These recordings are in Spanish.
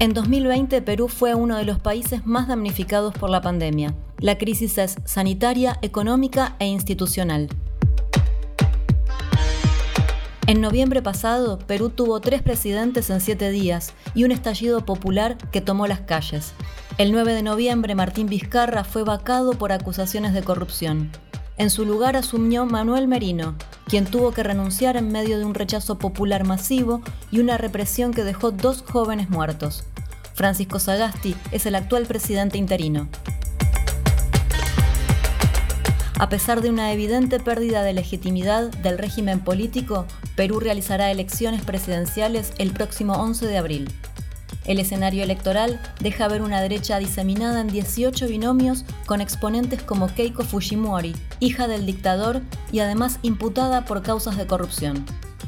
En 2020, Perú fue uno de los países más damnificados por la pandemia. La crisis es sanitaria, económica e institucional. En noviembre pasado, Perú tuvo tres presidentes en siete días y un estallido popular que tomó las calles. El 9 de noviembre, Martín Vizcarra fue vacado por acusaciones de corrupción. En su lugar asumió Manuel Merino, quien tuvo que renunciar en medio de un rechazo popular masivo y una represión que dejó dos jóvenes muertos. Francisco Sagasti es el actual presidente interino. A pesar de una evidente pérdida de legitimidad del régimen político, Perú realizará elecciones presidenciales el próximo 11 de abril. El escenario electoral deja ver una derecha diseminada en 18 binomios con exponentes como Keiko Fujimori, hija del dictador y además imputada por causas de corrupción.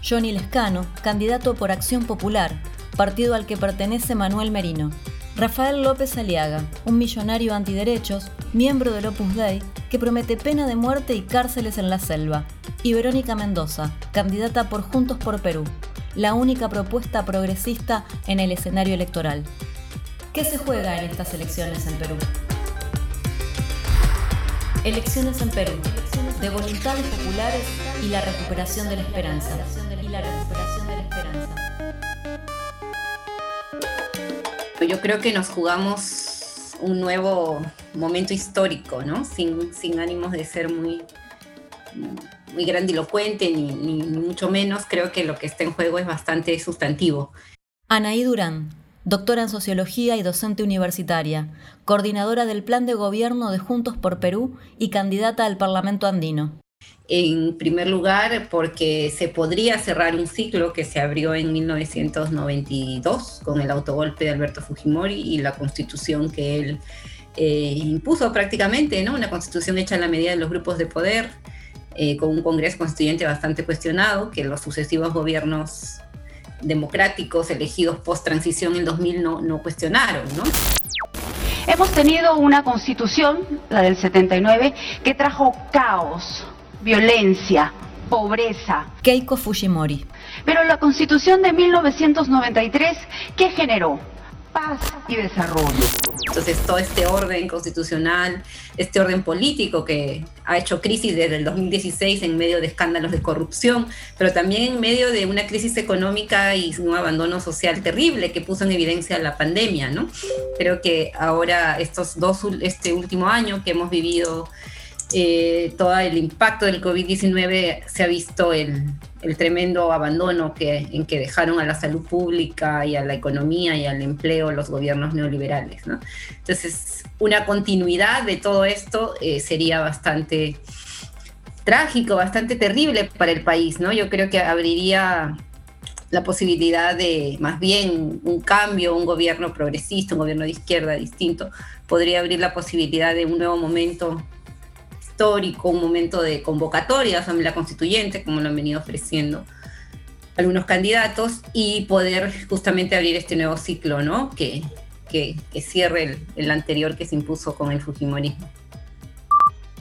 Johnny Lescano, candidato por Acción Popular, partido al que pertenece Manuel Merino. Rafael López Aliaga, un millonario antiderechos, miembro del Opus Dei, que promete pena de muerte y cárceles en la selva. Y Verónica Mendoza, candidata por Juntos por Perú, la única propuesta progresista en el escenario electoral. ¿Qué se juega en estas elecciones en Perú? Elecciones en Perú, de voluntades populares y la recuperación de la esperanza. Yo creo que nos jugamos un nuevo momento histórico, ¿no? Sin, sin ánimos de ser muy, muy grandilocuente, ni, ni, mucho menos. Creo que lo que está en juego es bastante sustantivo. Anaí Durán, doctora en Sociología y docente universitaria, coordinadora del Plan de Gobierno de Juntos por Perú y candidata al Parlamento andino. En primer lugar, porque se podría cerrar un ciclo que se abrió en 1992 con el autogolpe de Alberto Fujimori y la constitución que él eh, impuso prácticamente, ¿no? Una constitución hecha a la medida de los grupos de poder, eh, con un Congreso constituyente bastante cuestionado, que los sucesivos gobiernos democráticos elegidos post-transición en 2000 no, no cuestionaron, ¿no? Hemos tenido una constitución, la del 79, que trajo caos, violencia, pobreza. Keiko Fujimori. Pero la constitución de 1993, ¿qué generó? Paz y desarrollo. Entonces todo este orden constitucional, este orden político que ha hecho crisis desde el 2016 en medio de escándalos de corrupción, pero también en medio de una crisis económica y un abandono social terrible que puso en evidencia la pandemia, ¿no? Creo que ahora estos dos, este último año que hemos vivido eh, todo el impacto del COVID-19 se ha visto el, tremendo abandono que, en que dejaron a la salud pública y a la economía y al empleo los gobiernos neoliberales. Entonces, una continuidad de todo esto eh, sería bastante trágico, bastante terrible para el país. ¿no? Yo creo que abriría la posibilidad de más bien un cambio, un gobierno progresista, un gobierno de izquierda distinto, podría abrir la posibilidad de un nuevo momento histórico, un momento de convocatoria Asamblea Constituyente, como lo han venido ofreciendo algunos candidatos, y poder justamente abrir este nuevo ciclo, ¿no? Que, que, cierre el, el anterior que se impuso con el Fujimorismo.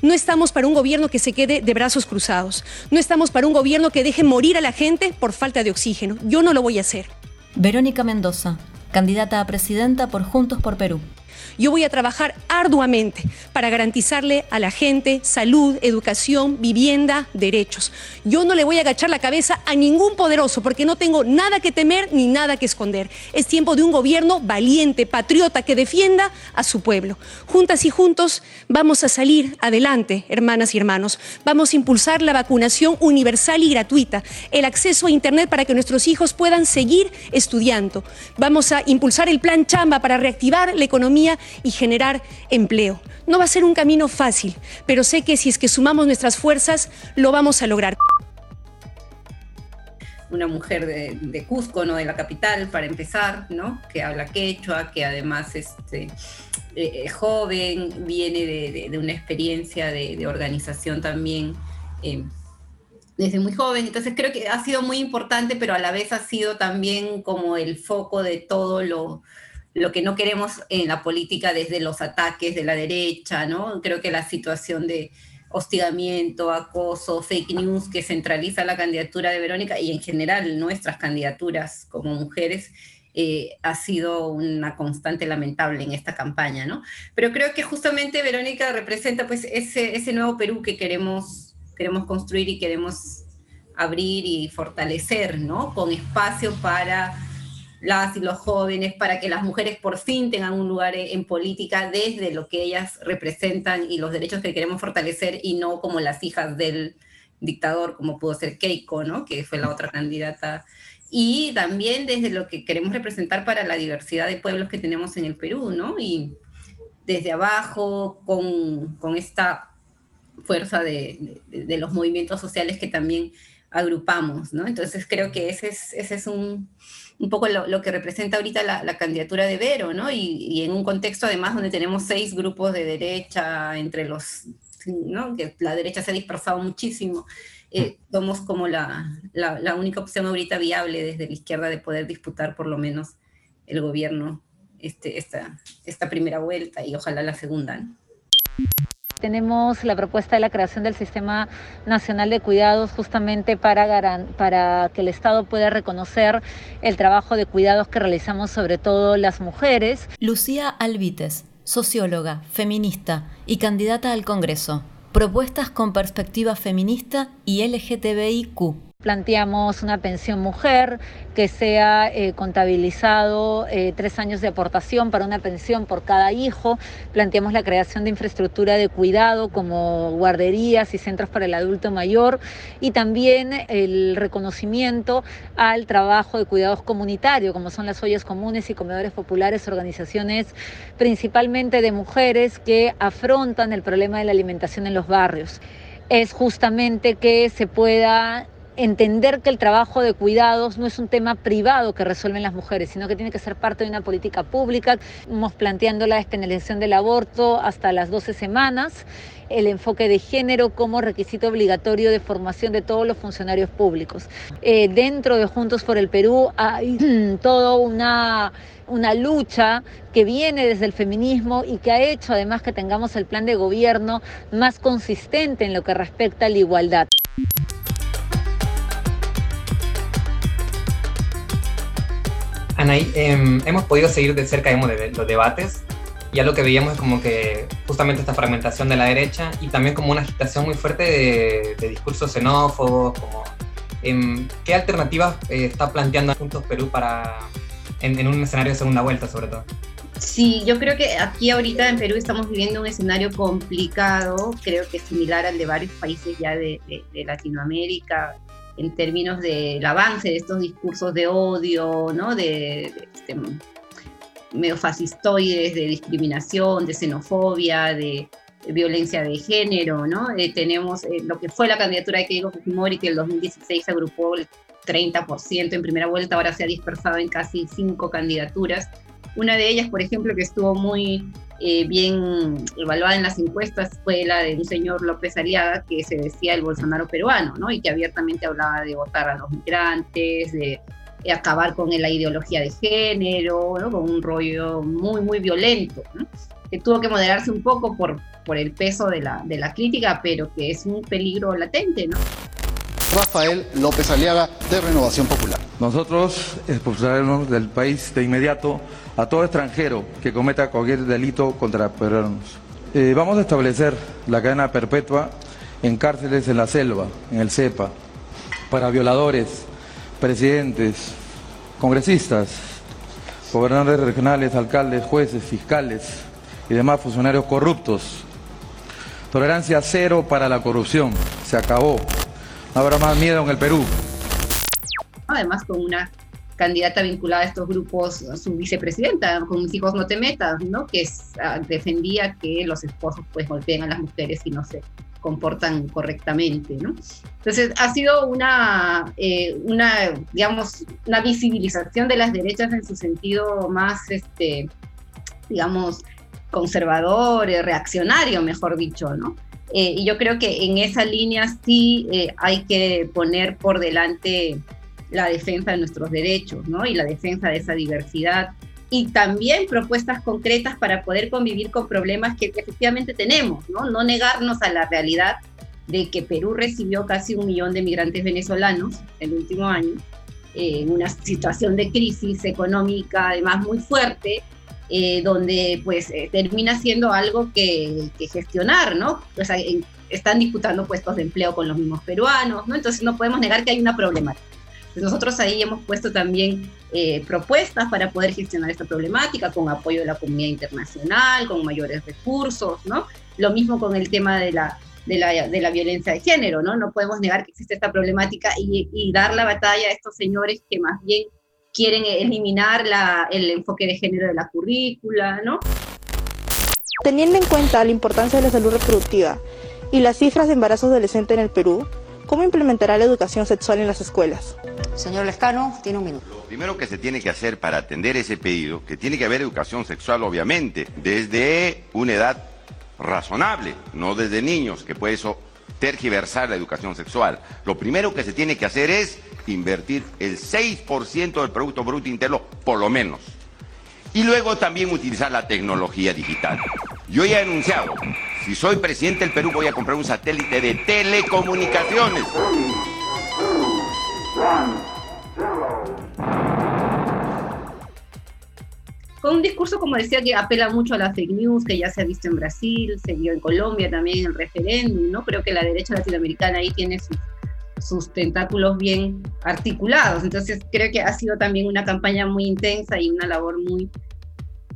No estamos para un gobierno que se quede de brazos cruzados. No estamos para un gobierno que deje morir a la gente por falta de oxígeno. Yo no lo voy a hacer. Verónica Mendoza, candidata a presidenta por Juntos por Perú. Yo voy a trabajar arduamente para garantizarle a la gente salud, educación, vivienda, derechos. Yo no le voy a agachar la cabeza a ningún poderoso porque no tengo nada que temer ni nada que esconder. Es tiempo de un gobierno valiente, patriota, que defienda a su pueblo. Juntas y juntos vamos a salir adelante, hermanas y hermanos. Vamos a impulsar la vacunación universal y gratuita, el acceso a Internet para que nuestros hijos puedan seguir estudiando. Vamos a impulsar el plan Chamba para reactivar la economía y generar empleo. No va a ser un camino fácil, pero sé que si es que sumamos nuestras fuerzas, lo vamos a lograr. Una mujer de, Cusco, no de la capital, para empezar, ¿no? que habla quechua, que además este, eh, joven, viene de, una experiencia de, organización también. Eh, desde muy joven, entonces creo que ha sido muy importante, pero a la vez ha sido también como el foco de todo lo, lo que no queremos en la política desde los ataques de la derecha, ¿no? Creo que la situación de hostigamiento, acoso, fake news que centraliza la candidatura de Verónica y en general nuestras candidaturas como mujeres eh, ha sido una constante lamentable en esta campaña, ¿no? Pero creo que justamente Verónica representa pues ese, ese nuevo Perú que queremos, queremos construir y queremos abrir y fortalecer, ¿no? Con espacio para las y los jóvenes, para que las mujeres por fin tengan un lugar en política desde lo que ellas representan y los derechos que queremos fortalecer y no como las hijas del dictador, como pudo ser Keiko, ¿no? que fue la otra candidata. Y también desde lo que queremos representar para la diversidad de pueblos que tenemos en el Perú, ¿no? Y desde abajo, con, con esta fuerza de, de, los movimientos sociales que también agrupamos, ¿no? Entonces creo que ese es, ese es un, un poco lo, que representa ahorita la, candidatura de Vero, ¿no? Y, en un contexto además donde tenemos seis grupos de derecha entre los, ¿no? Que la derecha se ha dispersado muchísimo. Eh, somos como la, la, única opción ahorita viable desde la izquierda de poder disputar por lo menos el gobierno este, esta, esta primera vuelta y ojalá la segunda. ¿no? Tenemos la propuesta de la creación del Sistema Nacional de Cuidados justamente para, que el Estado pueda reconocer el trabajo de cuidados que realizamos sobre todo las mujeres. Lucía Alvites, socióloga, feminista y candidata al Congreso. Propuestas con perspectiva feminista y LGTBIQ. Planteamos una pensión mujer que sea eh, contabilizado eh, tres años de aportación para una pensión por cada hijo. Planteamos la creación de infraestructura de cuidado como guarderías y centros para el adulto mayor y también el reconocimiento al trabajo de cuidados comunitarios como son las ollas comunes y comedores populares, organizaciones principalmente de mujeres que afrontan el problema de la alimentación en los barrios es justamente que se pueda entender que el trabajo de cuidados no es un tema privado que resuelven las mujeres, sino que tiene que ser parte de una política pública. Estamos planteando la despenalización del aborto hasta las 12 semanas, el enfoque de género como requisito obligatorio de formación de todos los funcionarios públicos. Eh, dentro de Juntos por el Perú hay toda una lucha que viene desde el feminismo y que ha hecho además que tengamos el plan de gobierno más consistente en lo que respecta a la igualdad. Anaí, em, hemos podido seguir de cerca los debates. Ya lo que veíamos es como que justamente esta fragmentación de la derecha y también como una agitación muy fuerte de, discursos xenófobos, como em, qué alternativas eh, está planteando Juntos Perú para en, en, un escenario de segunda vuelta sobre todo. Sí, yo creo que aquí ahorita en Perú estamos viviendo un escenario complicado, creo que similar al de varios países ya de, de Latinoamérica, en términos del avance de estos discursos de odio, ¿no? de, este, medio fascistoides, de discriminación, de xenofobia, de, violencia de género, ¿no? Eh, tenemos eh, lo que fue la candidatura de Keiko Fujimori, que en el 2016 agrupó el 30% en primera vuelta, ahora se ha dispersado en casi cinco candidaturas. Una de ellas, por ejemplo, que estuvo muy eh, bien evaluada en las encuestas fue la de un señor López Aliaga que se decía el Bolsonaro peruano, ¿no? Y que abiertamente hablaba de votar a los migrantes, de, acabar con la ideología de género. Con un rollo muy, muy violento, ¿no? Que tuvo que moderarse un poco por, por el peso de la, de la crítica, pero que es un peligro latente, ¿no? Rafael López Aliaga, de Renovación Popular. Nosotros expulsaremos del país de inmediato a todo extranjero que cometa cualquier delito contra peruanos. Eh, vamos a establecer la cadena perpetua en cárceles en la selva, en el CEPA, para violadores, presidentes, congresistas, gobernadores regionales, alcaldes, jueces, fiscales y demás funcionarios corruptos. Tolerancia cero para la corrupción. Se acabó. No habrá más miedo en el Perú. Además, con una candidata vinculada a estos grupos, su vicepresidenta, con mis hijos no te metas, ¿no? Que ah, defendía que los esposos pues golpeen a las mujeres y no se comportan correctamente, ¿no? Entonces ha sido una, eh, una, digamos, una visibilización de las derechas en su sentido más, este, digamos, conservador, eh, reaccionario, mejor dicho, ¿no? Eh, y yo creo que en esa línea sí hay que poner por delante la defensa de nuestros derechos, ¿no? Y la defensa de esa diversidad. Y también propuestas concretas para poder convivir con problemas que efectivamente tenemos, ¿no? No negarnos a la realidad de que Perú recibió casi un millón de migrantes venezolanos el último año en una situación de crisis económica además muy fuerte, eh, donde pues eh, termina siendo algo que, gestionar, ¿no? O sea, están disputando puestos de empleo con los mismos peruanos, ¿no? Entonces no podemos negar que hay una problemática. Nosotros ahí hemos puesto también eh, propuestas para poder gestionar esta problemática con apoyo de la comunidad internacional, con mayores recursos, ¿no? Lo mismo con el tema de la, de la, de la violencia de género, ¿no? No podemos negar que existe esta problemática y, dar la batalla a estos señores que más bien quieren eliminar el enfoque de género de la currícula, ¿no? Teniendo en cuenta la importancia de la salud reproductiva y las cifras de embarazo adolescente en el Perú, ¿cómo implementará la educación sexual en las escuelas? Señor Lescano, tiene un minuto. Lo primero que se tiene que hacer para atender ese pedido, que tiene que haber educación sexual, obviamente, desde una edad razonable, no desde niños, que puede eso tergiversar la educación sexual. Lo primero que se tiene que hacer es invertir el 6% del Producto Bruto Interno, por lo menos. Y luego también utilizar la tecnología digital. Yo ya he anunciado, si soy presidente del Perú voy a comprar un satélite de telecomunicaciones. con un discurso, como decía, que apela mucho a la fake news, que ya se ha visto en Brasil, se vio en Colombia también el referéndum, ¿no? Creo que la derecha latinoamericana ahí tiene sus tentáculos bien articulados. Entonces creo que ha sido también una campaña muy intensa y una labor muy,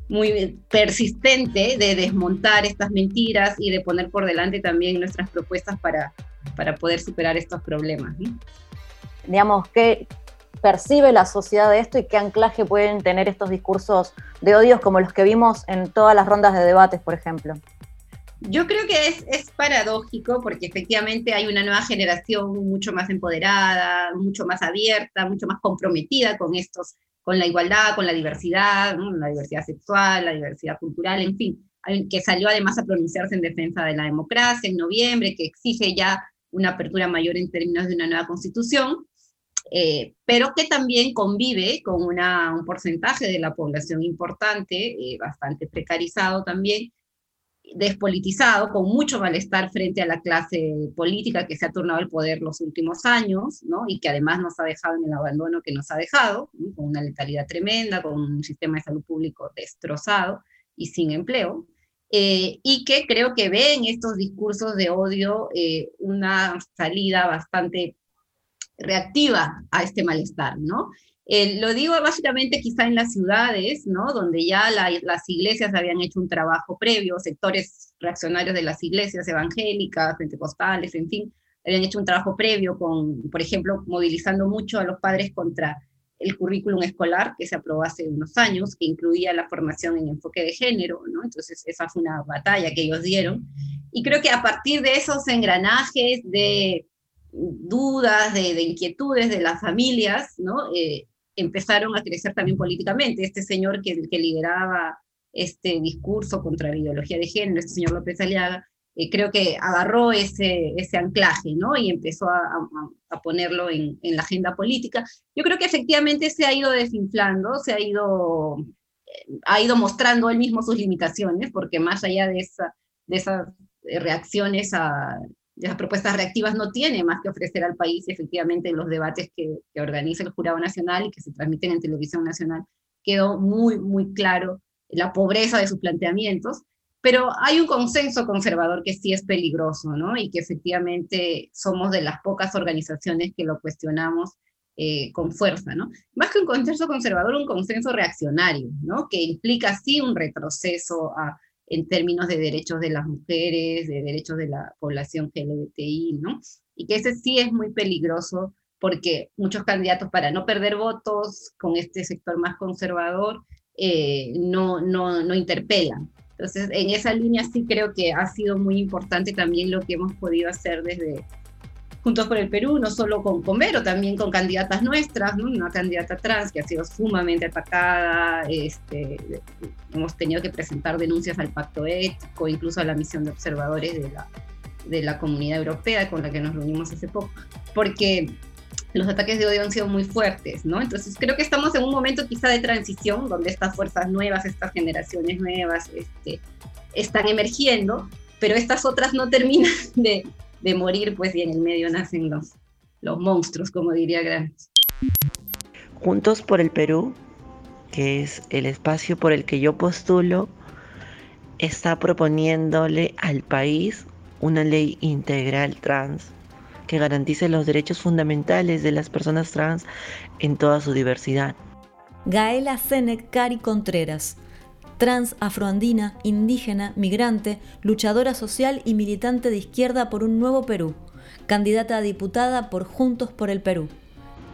muy persistente de desmontar estas mentiras y de poner por delante también nuestras propuestas para, para poder superar estos problemas. Digamos, que percibe la sociedad de esto y qué anclaje pueden tener estos discursos de odios como los que vimos en todas las rondas de debates, por ejemplo? Yo creo que es, es, paradójico porque efectivamente hay una nueva generación mucho más empoderada, mucho más abierta, mucho más comprometida con estos, con la igualdad, con la diversidad, la diversidad sexual, la diversidad cultural, en fin, que salió además a pronunciarse en defensa de la democracia en noviembre, que exige ya una apertura mayor en términos de una nueva constitución. Eh, pero que también convive con un porcentaje de la población importante, eh, bastante precarizado también, despolitizado, con mucho malestar frente a la clase política que se ha turnado el poder los últimos años, ¿no? y que además nos ha dejado en el abandono que nos ha dejado, con una letalidad tremenda, con un sistema de salud público destrozado y sin empleo. Eh, y que creo que ve en estos discursos de odio una salida bastante reactiva a este malestar, ¿no? Eh, lo digo básicamente quizá en las ciudades, ¿no? Donde ya las iglesias habían hecho un trabajo previo, sectores reaccionarios de las iglesias evangélicas, pentecostales, en fin, habían hecho un trabajo previo con, por ejemplo, movilizando mucho a los padres contra el currículum escolar que se aprobó hace unos años, que incluía la formación en enfoque de género, ¿no? Entonces esa fue una batalla que ellos dieron. Y creo que a partir de esos engranajes de dudas, de, inquietudes de las familias, ¿no? Eh, empezaron a crecer también políticamente. Este señor que, lideraba este discurso contra la ideología de género, este señor López Aliaga, eh, creo que agarró ese, ese anclaje, ¿no? Y empezó a, a, ponerlo en, en, la agenda política. Yo creo que efectivamente se ha ido desinflando, se ha ido, eh, ha ido mostrando él mismo sus limitaciones, porque más allá de, esa, de esas reacciones a, las propuestas reactivas no tiene más que ofrecer al país, efectivamente, en los debates que, organiza el Jurado Nacional y que se transmiten en Televisión Nacional, quedó muy, muy claro la pobreza de sus planteamientos, pero hay un consenso conservador que sí es peligroso, ¿no? Y que efectivamente somos de las pocas organizaciones que lo cuestionamos eh, con fuerza, ¿no? Más que un consenso conservador, un consenso reaccionario, ¿no? Que implica sí un retroceso a, en términos de derechos de las mujeres, de derechos de la población LGBTI, ¿no? Y que ese sí es muy peligroso porque muchos candidatos para no perder votos con este sector más conservador eh, no, no, no interpelan. Entonces, en esa línea sí creo que ha sido muy importante también lo que hemos podido hacer desde, Juntos por el Perú, no solo con, con Vero, también con candidatas nuestras, ¿no? una candidata trans que ha sido sumamente atacada, este, hemos tenido que presentar denuncias al pacto ético, incluso a la misión de observadores de la, de la comunidad europea con la que nos reunimos hace poco, porque los ataques de odio han sido muy fuertes, ¿no? Entonces creo que estamos en un momento quizá de transición, donde estas fuerzas nuevas, estas generaciones nuevas, este, están emergiendo, pero estas otras no terminan de, de morir, pues y en el medio nacen los, los monstruos, como diría Gramsci. Juntos por el Perú, que es el espacio por el que yo postulo, está proponiéndole al país una ley integral trans que garantice los derechos fundamentales de las personas trans en toda su diversidad. Gaela Senec Cari Contreras, trans afroandina, indígena, migrante, luchadora social y militante de izquierda por un nuevo Perú, candidata a diputada por Juntos por el Perú.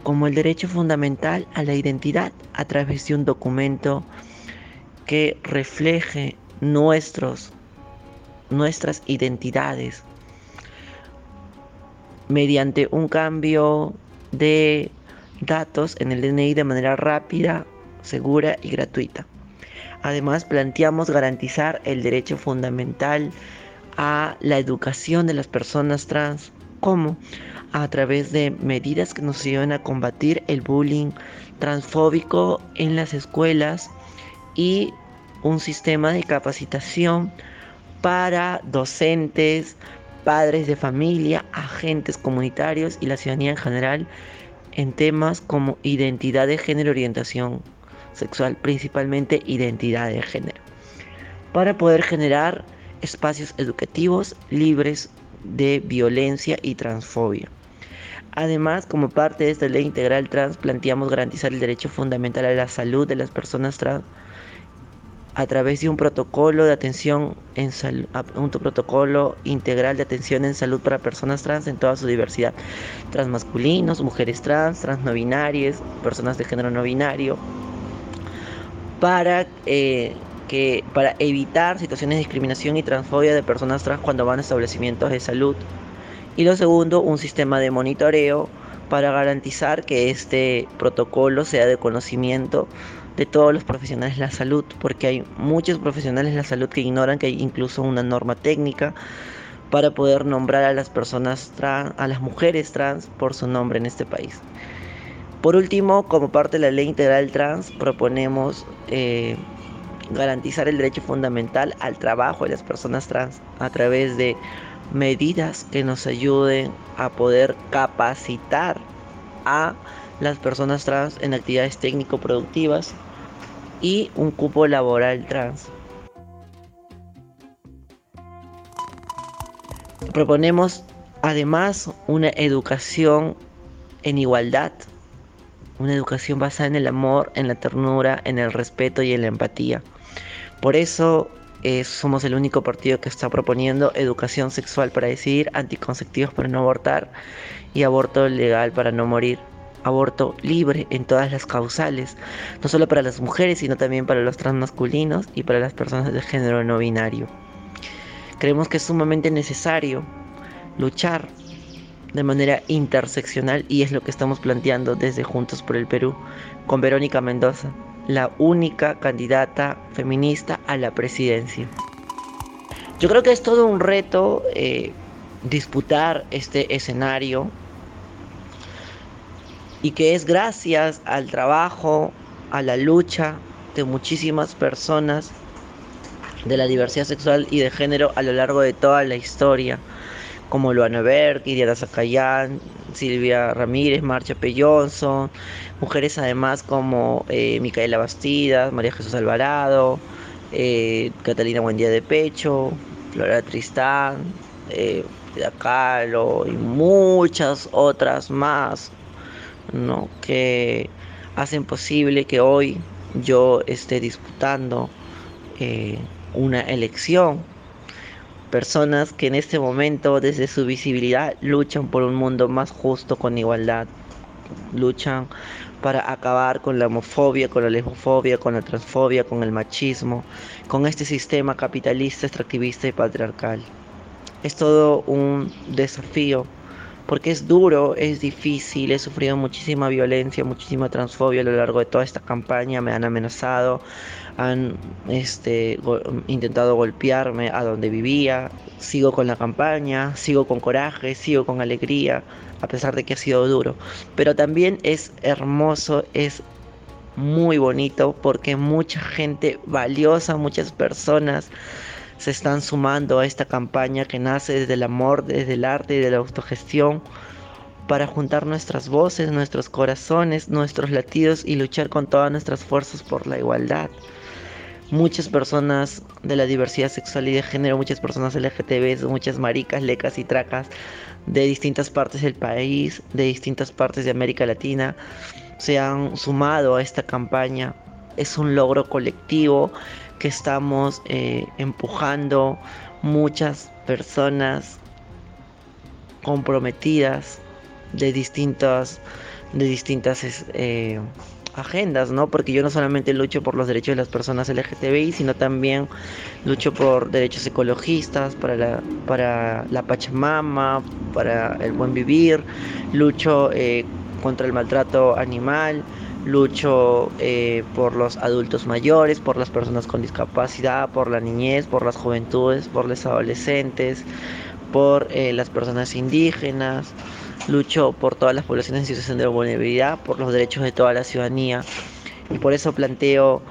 Como el derecho fundamental a la identidad a través de un documento que refleje nuestros, nuestras identidades mediante un cambio de datos en el DNI de manera rápida, segura y gratuita. Además, planteamos garantizar el derecho fundamental a la educación de las personas trans, como a través de medidas que nos ayuden a combatir el bullying transfóbico en las escuelas y un sistema de capacitación para docentes, padres de familia, agentes comunitarios y la ciudadanía en general en temas como identidad de género, orientación sexual, principalmente identidad de género, para poder generar espacios educativos libres de violencia y transfobia. Además, como parte de esta ley integral trans, planteamos garantizar el derecho fundamental a la salud de las personas trans a través de un protocolo de atención en salud, un protocolo integral de atención en salud para personas trans en toda su diversidad, transmasculinos, mujeres trans, trans personas de género no binario, para eh, que para evitar situaciones de discriminación y transfobia de personas trans cuando van a establecimientos de salud. Y lo segundo, un sistema de monitoreo para garantizar que este protocolo sea de conocimiento de todos los profesionales de la salud, porque hay muchos profesionales de la salud que ignoran que hay incluso una norma técnica para poder nombrar a las personas trans, a las mujeres trans por su nombre en este país. Por último, como parte de la ley integral trans, proponemos eh, garantizar el derecho fundamental al trabajo de las personas trans a través de medidas que nos ayuden a poder capacitar a las personas trans en actividades técnico-productivas y un cupo laboral trans. Proponemos además una educación en igualdad, una educación basada en el amor, en la ternura, en el respeto y en la empatía. Por eso eh, somos el único partido que está proponiendo educación sexual para decidir, anticonceptivos para no abortar y aborto legal para no morir. Aborto libre en todas las causales, no solo para las mujeres, sino también para los transmasculinos y para las personas de género no binario. Creemos que es sumamente necesario luchar de manera interseccional y es lo que estamos planteando desde Juntos por el Perú con Verónica Mendoza, la única candidata feminista a la presidencia. Yo creo que es todo un reto eh, disputar este escenario y que es gracias al trabajo, a la lucha de muchísimas personas de la diversidad sexual y de género a lo largo de toda la historia, como Luana Berg, Diana Zacayán, Silvia Ramírez, Marcha P. Johnson, mujeres además como eh, Micaela Bastidas, María Jesús Alvarado, eh, Catalina Buendía de Pecho, Flora Tristán, eh, Calo y muchas otras más, ¿no? que hacen posible que hoy yo esté disputando eh, una elección. Personas que en este momento desde su visibilidad luchan por un mundo más justo con igualdad. Luchan para acabar con la homofobia, con la lesbofobia, con la transfobia, con el machismo, con este sistema capitalista, extractivista y patriarcal. Es todo un desafío porque es duro, es difícil, he sufrido muchísima violencia, muchísima transfobia a lo largo de toda esta campaña, me han amenazado, han este, intentado golpearme a donde vivía, sigo con la campaña, sigo con coraje, sigo con alegría, a pesar de que ha sido duro, pero también es hermoso, es muy bonito porque mucha gente valiosa, muchas personas se están sumando a esta campaña que nace desde el amor, desde el arte y de la autogestión para juntar nuestras voces, nuestros corazones, nuestros latidos y luchar con todas nuestras fuerzas por la igualdad. Muchas personas de la diversidad sexual y de género, muchas personas LGTB, muchas maricas, lecas y tracas de distintas partes del país, de distintas partes de América Latina, se han sumado a esta campaña. Es un logro colectivo que estamos eh, empujando muchas personas comprometidas de distintas, de distintas eh, agendas, ¿no? Porque yo no solamente lucho por los derechos de las personas LGTBI, sino también lucho por derechos ecologistas, para la, para la Pachamama, para el buen vivir, lucho eh, contra el maltrato animal, lucho eh, por los adultos mayores, por las personas con discapacidad, por la niñez, por las juventudes, por los adolescentes, por las personas indígenas lucho por todas las poblaciones en situación de vulnerabilidad, por los derechos de toda la ciudadanía y por eso planteo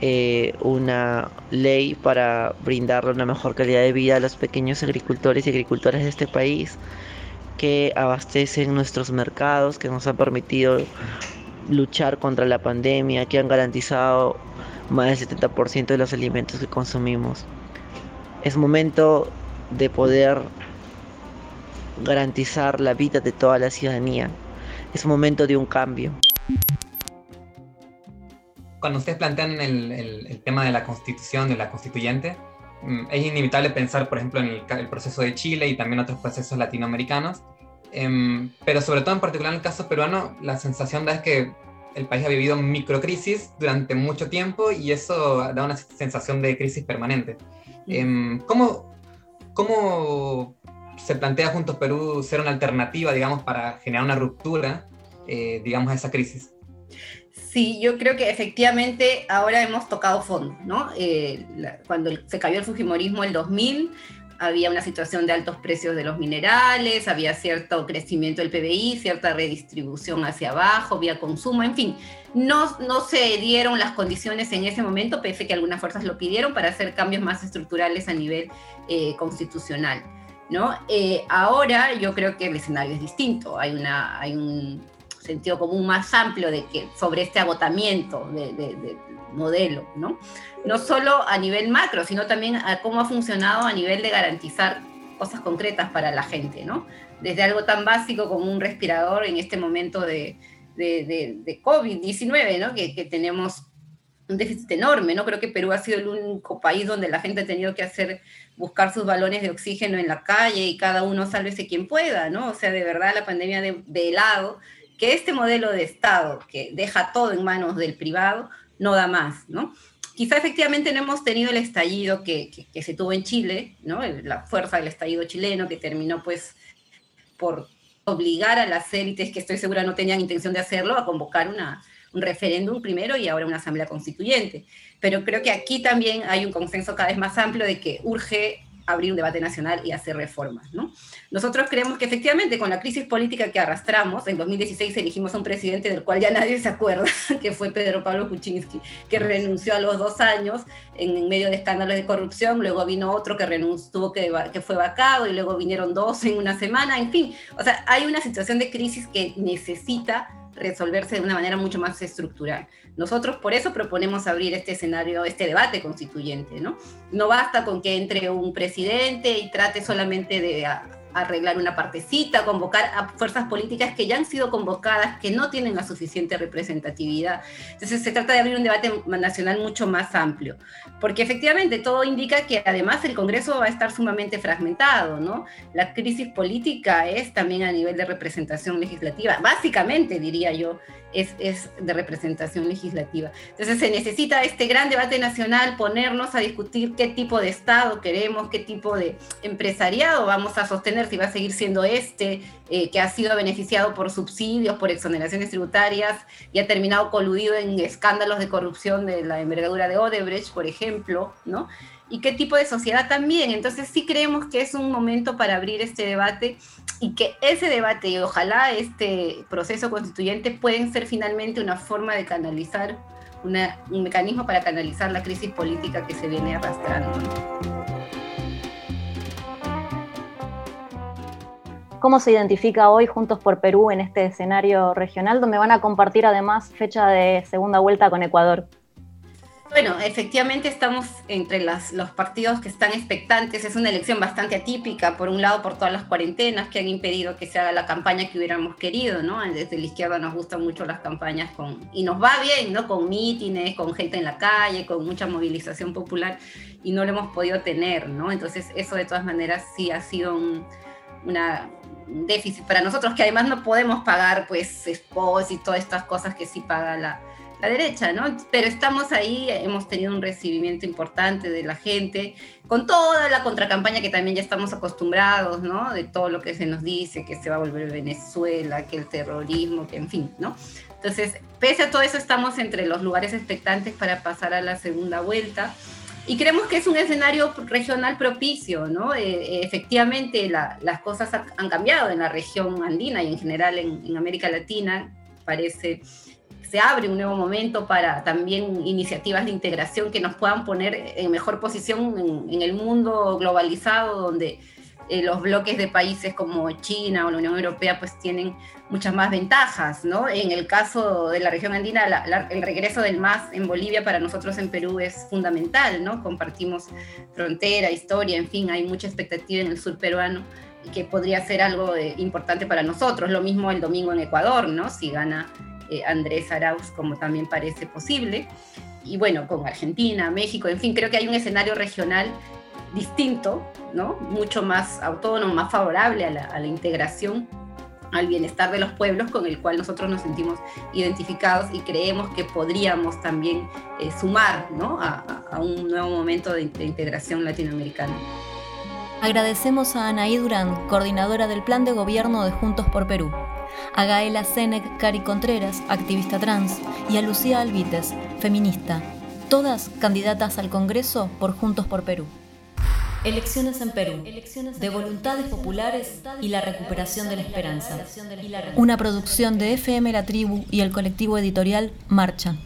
eh, una ley para brindarle una mejor calidad de vida a los pequeños agricultores y agricultoras de este país que abastecen nuestros mercados, que nos han permitido luchar contra la pandemia, que han garantizado más del 70% de los alimentos que consumimos. Es momento de poder garantizar la vida de toda la ciudadanía. Es momento de un cambio. Cuando ustedes plantean el, tema de la constitución, de la constituyente, mm, es inevitable pensar, por ejemplo, en el, proceso de Chile y también otros procesos latinoamericanos, em, pero sobre todo en particular en el caso peruano, la sensación da es que el país ha vivido microcrisis durante mucho tiempo y eso da una sensación de crisis permanente. Em, ¿Cómo, cómo se plantea Juntos Perú ser una alternativa, digamos, para generar una ruptura, eh, digamos, a esa crisis. Sí, yo creo que efectivamente ahora hemos tocado fondo, ¿no? Eh, cuando se cayó el Fujimorismo el 2000, había una situación de altos precios de los minerales, había cierto crecimiento del PBI, cierta redistribución hacia abajo, vía consumo, en fin, no, no se dieron las condiciones en ese momento, pese que algunas fuerzas lo pidieron, para hacer cambios más estructurales a nivel eh, constitucional. Eh, ahora yo creo que el escenario es distinto, hay un sentido común más amplio de que, sobre este agotamiento de, modelo, ¿no? No solo a nivel macro, sino también a cómo ha funcionado a nivel de garantizar cosas concretas para la gente, ¿no? Desde algo tan básico como un respirador en este momento de, COVID-19, ¿no? Que, que tenemos un déficit enorme, ¿no? Creo que Perú ha sido el único país donde la gente ha tenido que hacer, buscar sus balones de oxígeno en la calle y cada uno sálvese quien pueda, ¿no? O sea, de verdad la pandemia de, de helado, que este modelo de Estado que deja todo en manos del privado, no da más, ¿no? Quizá efectivamente no hemos tenido el estallido que, que, se tuvo en Chile, ¿no? La fuerza del estallido chileno que terminó pues por obligar a las élites que estoy segura no tenían intención de hacerlo a convocar una, un referéndum primero y ahora una asamblea constituyente. Pero creo que aquí también hay un consenso cada vez más amplio de que urge abrir un debate nacional y hacer reformas. ¿no? Nosotros creemos que efectivamente con la crisis política que arrastramos, en 2016 elegimos a un presidente del cual ya nadie se acuerda, que fue Pedro Pablo Kuczynski, que renunció a los dos años en, medio de escándalos de corrupción, luego vino otro que renunció, que, que fue vacado y luego vinieron dos en una semana, en fin, o sea, hay una situación de crisis que necesita resolverse de una manera mucho más estructural. Nosotros por eso proponemos abrir este escenario, este debate constituyente, ¿no? No basta con que entre un presidente y trate solamente de arreglar una partecita, convocar a fuerzas políticas que ya han sido convocadas, que no tienen la suficiente representatividad. Entonces se trata de abrir un debate nacional mucho más amplio, porque efectivamente todo indica que además el Congreso va a estar sumamente fragmentado, ¿no? La crisis política es también a nivel de representación legislativa, básicamente diría yo, es, de representación legislativa. Entonces se necesita este gran debate nacional, ponernos a discutir qué tipo de Estado queremos, qué tipo de empresariado vamos a sostener, si va a seguir siendo este, eh, que ha sido beneficiado por subsidios, por exoneraciones tributarias y ha terminado coludido en escándalos de corrupción de la envergadura de Odebrecht, por ejemplo, ¿no? y qué tipo de sociedad también. Entonces sí creemos que es un momento para abrir este debate y que ese debate y ojalá este proceso constituyente pueden ser finalmente una forma de canalizar, un mecanismo para canalizar la crisis política que se viene arrastrando. Cómo se identifica hoy Juntos por Perú en este escenario regional, donde van a compartir además fecha de segunda vuelta con Ecuador. Bueno, efectivamente estamos entre los partidos que están expectantes. Es una elección bastante atípica, por un lado por todas las cuarentenas que han impedido que se haga la campaña que hubiéramos querido, ¿no? Desde la izquierda nos gustan mucho las campañas con, y nos va bien, ¿no? Con mítines, con gente en la calle, con mucha movilización popular y no lo hemos podido tener, ¿no? Entonces eso de todas maneras sí ha sido un, una, déficit para nosotros, que además no podemos pagar pues spots y todas estas cosas que sí paga la la derecha, ¿no? Pero estamos ahí, hemos tenido un recibimiento importante de la gente, con toda la contracampaña que también ya estamos acostumbrados, ¿no? De todo lo que se nos dice, que se va a volver Venezuela, que el terrorismo, que en fin, ¿no? Entonces, pese a todo eso, estamos entre los lugares expectantes para pasar a la segunda vuelta. Y creemos que es un escenario regional propicio, ¿no? Eh, eh, efectivamente, las cosas han cambiado en la región andina y en general en, América Latina. Parece se abre un nuevo momento para también iniciativas de integración que nos puedan poner en mejor posición en, el mundo globalizado, donde eh, los bloques de países como China o la Unión Europea pues tienen muchas más ventajas, ¿no? En el caso de la región andina, el regreso del MAS en Bolivia para nosotros en Perú es fundamental, ¿no? Compartimos frontera, historia, en fin, hay mucha expectativa en el sur peruano que podría ser algo eh, importante para nosotros. Lo mismo el domingo en Ecuador, ¿no? Si gana eh, Andrés Arauz, como también parece posible. Y bueno, con Argentina, México, en fin, creo que hay un escenario regional distinto, ¿no? Mucho más autónomo, más favorable a la, integración al bienestar de los pueblos con el cual nosotros nos sentimos identificados y creemos que podríamos también eh, sumar ¿no? a, un nuevo momento de, de integración latinoamericana. Agradecemos a Anaí Durán, coordinadora del Plan de Gobierno de Juntos por Perú a Gaela Senec Cari Contreras, activista trans, y a Lucía Alvites, feminista, todas candidatas al Congreso por Juntos por Perú. Elecciones en Perú, de voluntades populares y la recuperación de la esperanza. Una producción de FM La Tribu y el colectivo editorial Marcha.